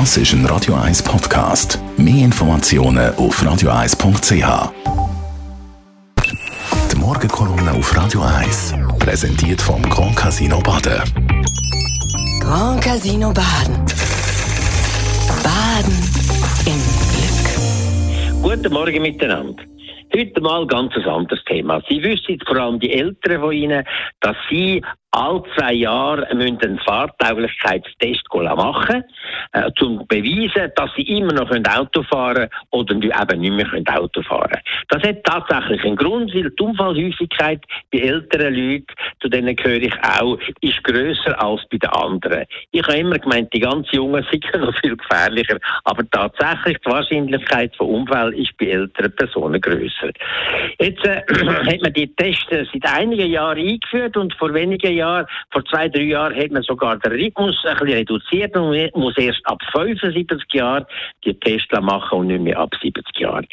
Das ist ein Radio 1 Podcast. Mehr Informationen auf radio1.ch. Die Morgenkolumne auf Radio 1 präsentiert vom Grand Casino Baden. Grand Casino Baden. Baden im Glück. Guten Morgen miteinander. Heute mal ganz ein anderes Thema. Sie wissen, vor allem die Älteren von Ihnen, dass Sie alle zwei Jahre müssen einen Fahrtauglichkeitstest machen, äh, um zu beweisen, dass sie immer noch Auto fahren können oder eben nicht mehr Auto fahren können. Das hat tatsächlich einen Grund, weil die Unfallhäufigkeit bei älteren Leuten, zu denen gehöre ich auch, ist grösser als bei den anderen. Ich habe immer gemeint, die ganz Jungen sind noch viel gefährlicher, aber tatsächlich die Wahrscheinlichkeit von Unfällen ist bei älteren Personen grösser. Jetzt äh, hat man die Tests seit einigen Jahren eingeführt und vor wenigen Jahren Jahren, vor zwei, drei Jahren hat man sogar den Rhythmus ein bisschen reduziert und man muss erst ab 75 Jahren die Tests machen und nicht mehr ab 70 Jahren.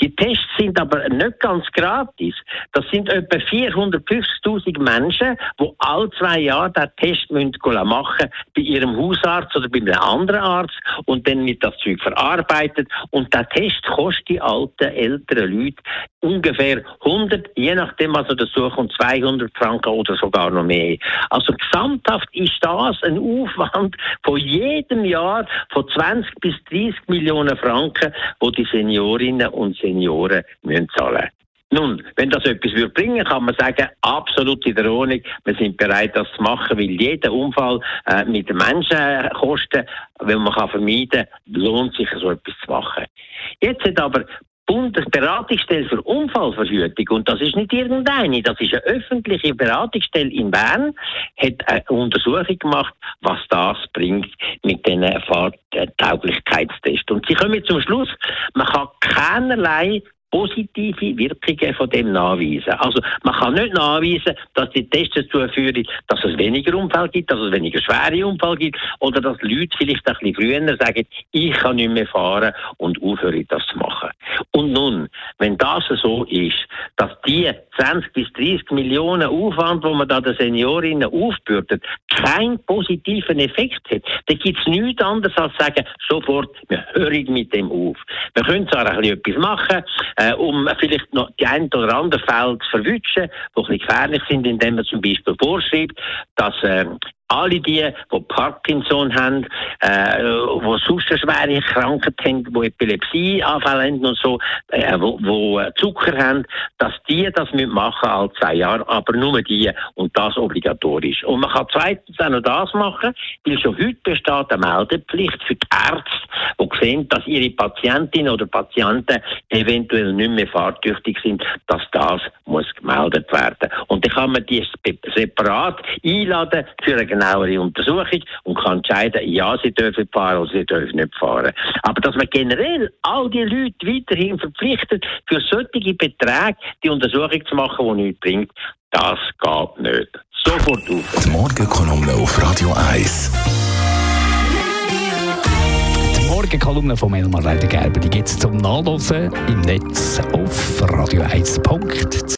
Die Tests sind aber nicht ganz gratis. Das sind etwa 450.000 Menschen, die alle zwei Jahre den Test müssen machen bei ihrem Hausarzt oder bei einem anderen Arzt und dann wird das Zeug verarbeitet und der Test kostet die alten, älteren Leute ungefähr 100, je nachdem was er sucht, 200 Franken oder sogar noch mehr. Also gesamthaft ist das ein Aufwand von jedem Jahr von 20 bis 30 Millionen Franken, wo die Seniorinnen und Senioren müssen zahlen nun, wenn das etwas würde bringen, kann man sagen, absolut in der Ordnung. Wir sind bereit, das zu machen, weil jeder Unfall äh, mit Menschenkosten, wenn man kann vermeiden, lohnt sich so etwas zu machen. Jetzt hat aber Bundesberatungsstelle für Unfallverhütung, und das ist nicht irgendeine, das ist eine öffentliche Beratungsstelle in Bern, hat eine Untersuchung gemacht, was das bringt mit den Fahrtauglichkeitstests. Und sie kommen zum Schluss, man kann keinerlei positive Wirkungen von dem nachweisen. Also man kann nicht nachweisen, dass die Tests dazu führen, dass es weniger Unfälle gibt, dass es weniger schwere Unfälle gibt oder dass Leute vielleicht ein bisschen früher sagen, ich kann nicht mehr fahren und aufhören, das zu machen. Und nun, wenn das so ist, dass die 20 bis 30 Millionen Aufwand, wo man da den Seniorinnen aufbürdet, keinen positiven Effekt hat, dann gibt es nichts anderes als sagen, sofort, wir hören mit dem auf. Wir können zwar ein bisschen etwas machen, äh, um vielleicht noch die ein oder andere Fälle zu verwischen, die ein bisschen gefährlich sind, indem man zum Beispiel vorschreibt, dass äh, alle die, die Parkinson haben, äh, die sonst eine schwere Krankheit haben, die Epilepsieanfälle haben und so, äh, wo, wo Zucker haben, dass die das machen alle zwei Jahre, aber nur die und das obligatorisch. Und man kann zweitens auch noch das machen, weil schon heute besteht eine Meldepflicht für die Ärzte, die sehen, dass ihre Patientinnen oder Patienten eventuell nicht mehr fahrtüchtig sind, dass das muss gemeldet werden. Und dann kann man die separat einladen für eine genauere Untersuchung und kann entscheiden, ja, sie dürfen fahren oder sie dürfen nicht fahren. Aber dass man generell all die Leute weiterhin verpflichtet, für solche Beträge die Untersuchung zu machen, die nichts bringt, das geht nicht. Sofort auf. Die Morgenkolumne auf Radio 1. Die Morgenkolumne von Elmar Leidengerber, die gibt es zum Nachlesen im Netz auf radio1.ch.